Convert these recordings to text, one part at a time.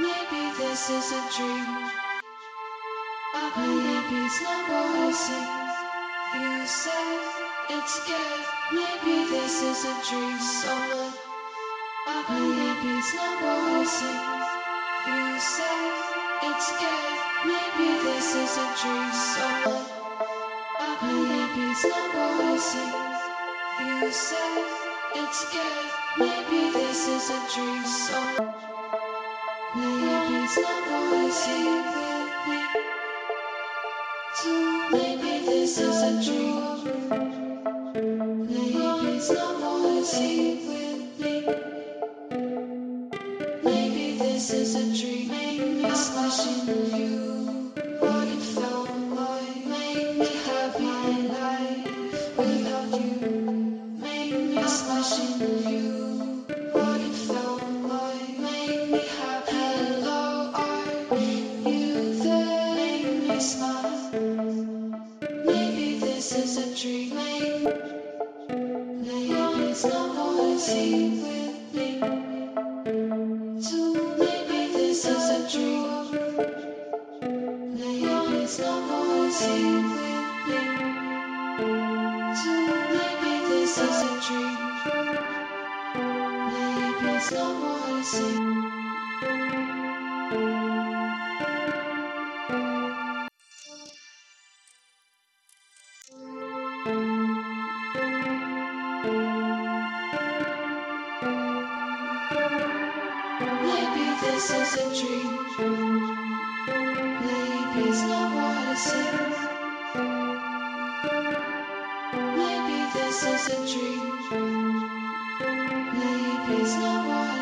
Maybe this is a dream. Uh, maybe it's not what I sing. You say it's scared. Maybe this is a dream. Someone. Uh, maybe it's not what I sing. You say it's scared. Maybe this is a dream. Someone. Uh, maybe it's not what I sing. You say it's scared. Maybe this is a dream. Someone. Maybe it's not what I see with me. Is a dream. Maybe it's not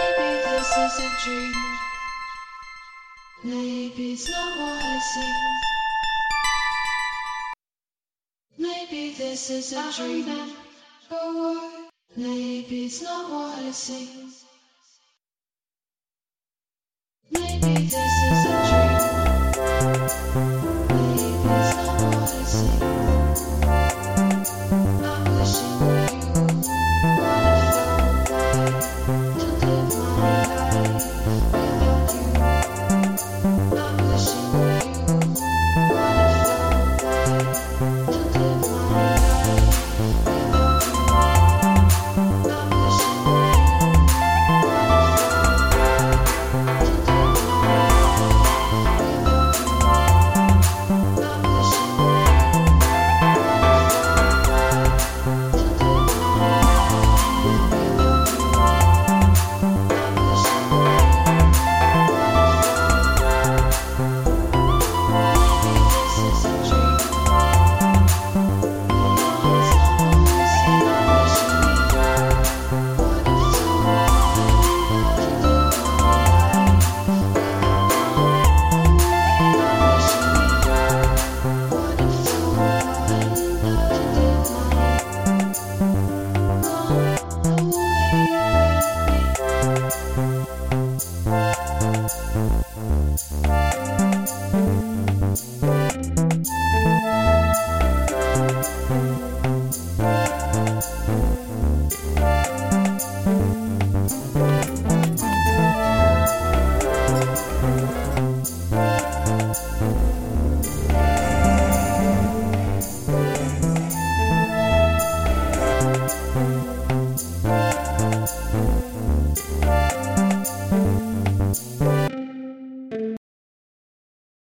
Maybe this is a dream. Maybe it's not what I see. Maybe this is a uh-huh. dream. But what? Maybe it's not what I see.